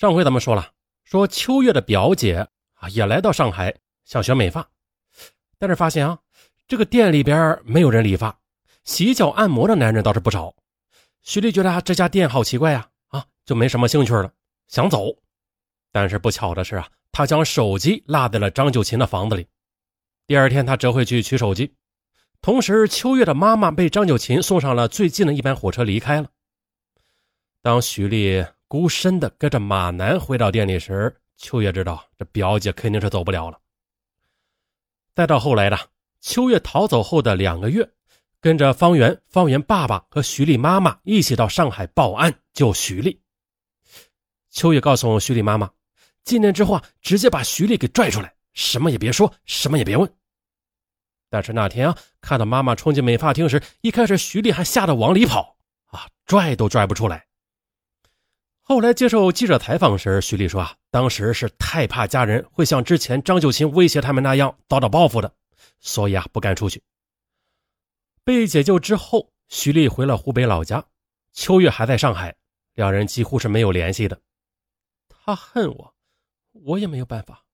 上回咱们说了，说秋月的表姐啊也来到上海想学美发，但是发现啊，这个店里边没有人理发，洗脚按摩的男人倒是不少。徐丽觉得这家店好奇怪呀，啊就没什么兴趣了，想走。但是不巧的是啊，他将手机落在了张九琴的房子里。第二天他折回去取手机，同时秋月的妈妈被张九琴送上了最近的一班火车离开了。当徐丽。孤身的跟着马南回到店里时，秋月知道这表姐肯定是走不了了。再到后来的秋月逃走后的两个月，跟着方圆、方圆爸爸和徐丽妈妈一起到上海报案救徐丽。秋月告诉徐丽妈妈，进店之后啊，直接把徐丽给拽出来，什么也别说，什么也别问。但是那天啊，看到妈妈冲进美发厅时，一开始徐丽还吓得往里跑啊，拽都拽不出来。后来接受记者采访时，徐丽说：“啊，当时是太怕家人会像之前张九琴威胁他们那样遭到报复的，所以啊不敢出去。”被解救之后，徐丽回了湖北老家，秋月还在上海，两人几乎是没有联系的。他恨我，我也没有办法。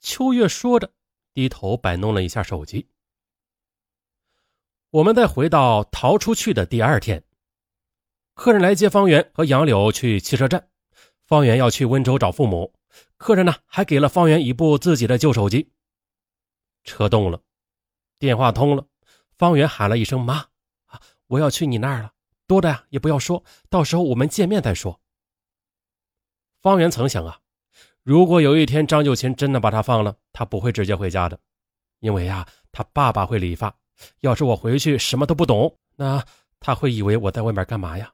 秋月说着，低头摆弄了一下手机。我们再回到逃出去的第二天。客人来接方圆和杨柳去汽车站，方圆要去温州找父母。客人呢还给了方圆一部自己的旧手机。车动了，电话通了，方圆喊了一声“妈”，啊，我要去你那儿了，多的呀也不要说，到时候我们见面再说。方圆曾想啊，如果有一天张九琴真的把他放了，他不会直接回家的，因为呀，他爸爸会理发，要是我回去什么都不懂，那他会以为我在外面干嘛呀？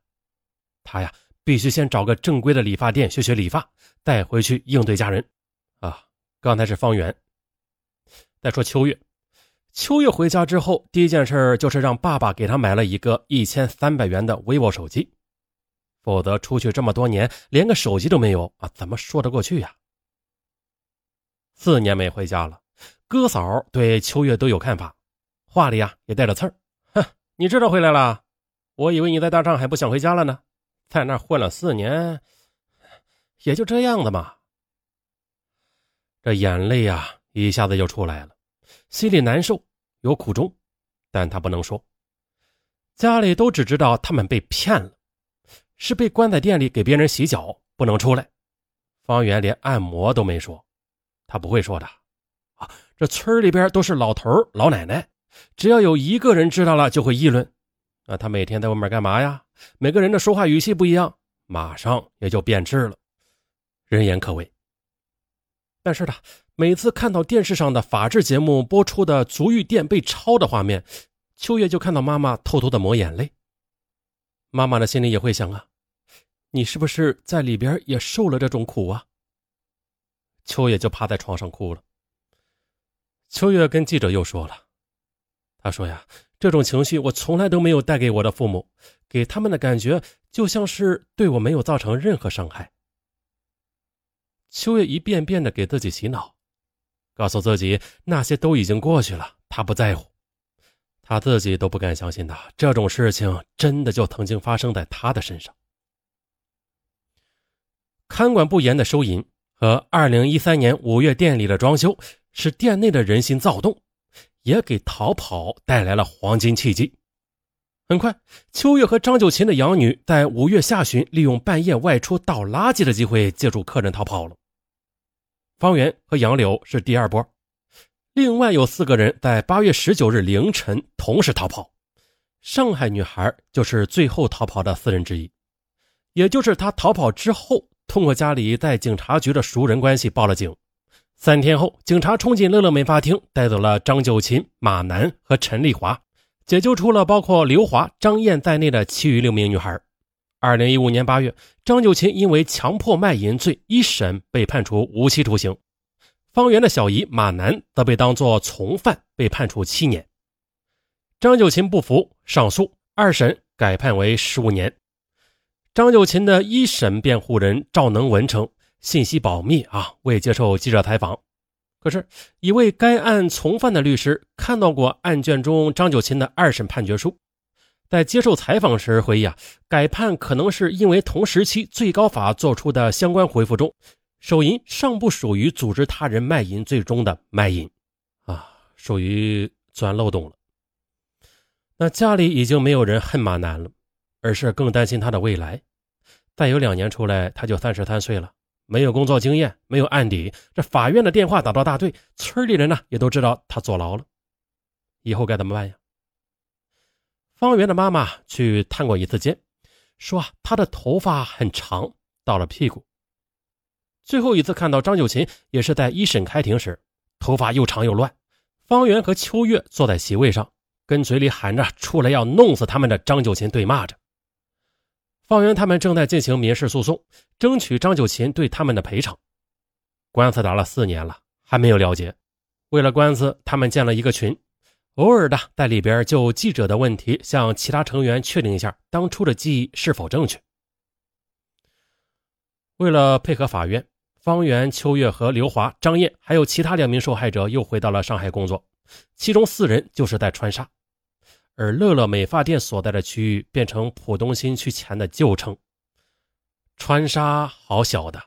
他呀，必须先找个正规的理发店学学理发，带回去应对家人。啊，刚才是方圆。再说秋月，秋月回家之后，第一件事就是让爸爸给他买了一个一千三百元的 vivo 手机，否则出去这么多年，连个手机都没有啊，怎么说得过去呀？四年没回家了，哥嫂对秋月都有看法，话里呀也带着刺儿。哼，你知道回来了？我以为你在大上海不想回家了呢。在那混了四年，也就这样的嘛。这眼泪呀，一下子就出来了，心里难受，有苦衷，但他不能说。家里都只知道他们被骗了，是被关在店里给别人洗脚，不能出来。方圆连按摩都没说，他不会说的。啊，这村里边都是老头老奶奶，只要有一个人知道了，就会议论。那他每天在外面干嘛呀？每个人的说话语气不一样，马上也就变质了，人言可畏。但是呢，每次看到电视上的法制节目播出的足浴店被抄的画面，秋月就看到妈妈偷偷的抹眼泪。妈妈的心里也会想啊，你是不是在里边也受了这种苦啊？秋月就趴在床上哭了。秋月跟记者又说了，他说呀。这种情绪我从来都没有带给我的父母，给他们的感觉就像是对我没有造成任何伤害。秋月一遍遍的给自己洗脑，告诉自己那些都已经过去了，他不在乎，他自己都不敢相信的这种事情真的就曾经发生在他的身上。看管不严的收银和二零一三年五月店里的装修，使店内的人心躁动。也给逃跑带来了黄金契机。很快，秋月和张九琴的养女在五月下旬利用半夜外出倒垃圾的机会，借助客人逃跑了。方圆和杨柳是第二波，另外有四个人在八月十九日凌晨同时逃跑。上海女孩就是最后逃跑的四人之一，也就是她逃跑之后，通过家里在警察局的熟人关系报了警。三天后，警察冲进乐乐美发厅，带走了张九琴、马楠和陈丽华，解救出了包括刘华、张燕在内的其余六名女孩。二零一五年八月，张九琴因为强迫卖淫罪一审被判处无期徒刑，方圆的小姨马楠则被当作从犯被判处七年。张九琴不服上诉，二审改判为十五年。张九琴的一审辩护人赵能文称。信息保密啊，未接受记者采访。可是，一位该案从犯的律师看到过案卷中张九琴的二审判决书，在接受采访时回忆啊，改判可能是因为同时期最高法作出的相关回复中，手淫尚不属于组织他人卖淫罪中的卖淫，啊，属于钻漏洞了。那家里已经没有人恨马楠了，而是更担心他的未来。再有两年出来，他就三十三岁了，没有工作经验，没有案底，这法院的电话打到大队，村里人呢也都知道他坐牢了，以后该怎么办呀？方圆的妈妈去探过一次监，说啊，他的头发很长，到了屁股。最后一次看到张九琴，也是在一审开庭时，头发又长又乱。方圆和秋月坐在席位上，跟嘴里喊着“出来要弄死他们”的张九琴对骂着。方圆他们正在进行民事诉讼，争取张九琴对他们的赔偿。官司打了四年了，还没有了结。为了官司，他们建了一个群。偶尔的在里边就记者的问题向其他成员确定一下当初的记忆是否正确。为了配合法院，方圆、秋月和刘华、张燕还有其他两名受害者又回到了上海工作，其中四人就是在川沙，而乐乐美发店所在的区域变成浦东新区前的旧称。川沙好小的，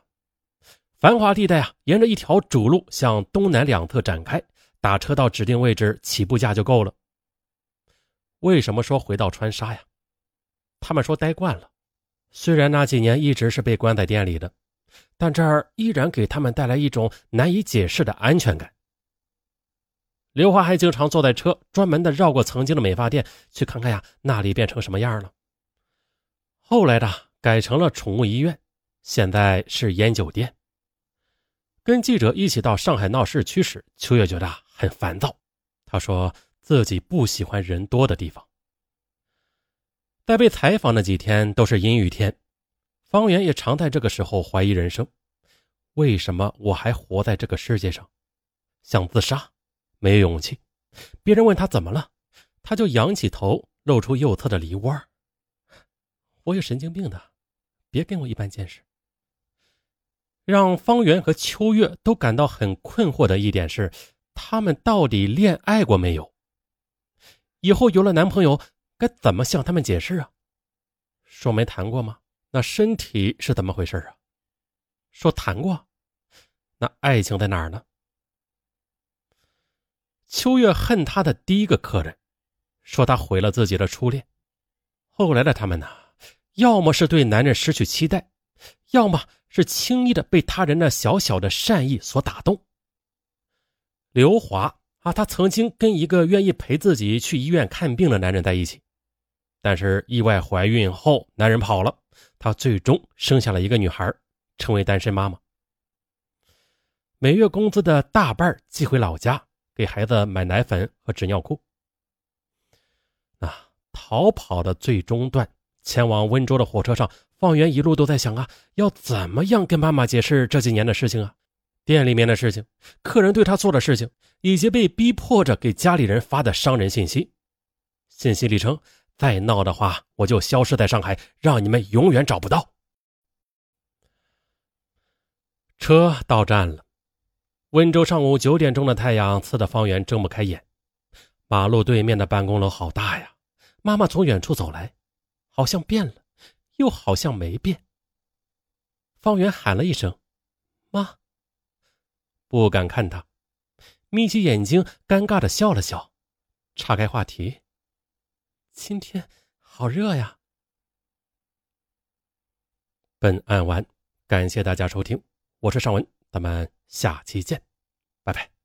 繁华地带啊，沿着一条主路向东南两侧展开。打车到指定位置，起步价就够了。为什么说回到川沙呀？他们说待惯了，虽然那几年一直是被关在店里的，但这儿依然给他们带来一种难以解释的安全感。刘华还经常坐在车，专门的绕过曾经的美发店，去看看呀，那里变成什么样了。后来的改成了宠物医院，现在是烟酒店。跟记者一起到上海闹市区时，秋月觉得。很烦躁，他说自己不喜欢人多的地方。在被采访的几天都是阴雨天，方圆也常在这个时候怀疑人生：为什么我还活在这个世界上？想自杀，没勇气。别人问他怎么了，他就仰起头，露出右侧的梨窝。我有神经病的，别跟我一般见识。让方圆和秋月都感到很困惑的一点是。他们到底恋爱过没有？以后有了男朋友，该怎么向他们解释啊？说没谈过吗？那身体是怎么回事啊？说谈过，那爱情在哪儿呢？秋月恨他的第一个客人，说他毁了自己的初恋。后来的他们呢，要么是对男人失去期待，要么是轻易的被他人那小小的善意所打动。刘华啊，她曾经跟一个愿意陪自己去医院看病的男人在一起，但是意外怀孕后，男人跑了，她最终生下了一个女孩，成为单身妈妈。每月工资的大半寄回老家，给孩子买奶粉和纸尿裤。啊，逃跑的最终段，前往温州的火车上，方圆一路都在想啊，要怎么样跟妈妈解释这几年的事情啊。店里面的事情，客人对他做的事情，以及被逼迫着给家里人发的伤人信息，信息里称：“再闹的话，我就消失在上海，让你们永远找不到。”车到站了，温州上午九点钟的太阳刺得方圆睁不开眼。马路对面的办公楼好大呀！妈妈从远处走来，好像变了，又好像没变。方圆喊了一声：“妈。”不敢看他，眯起眼睛，尴尬的笑了笑，岔开话题。今天好热呀。本案完，感谢大家收听，我是尚文，咱们下期见，拜拜。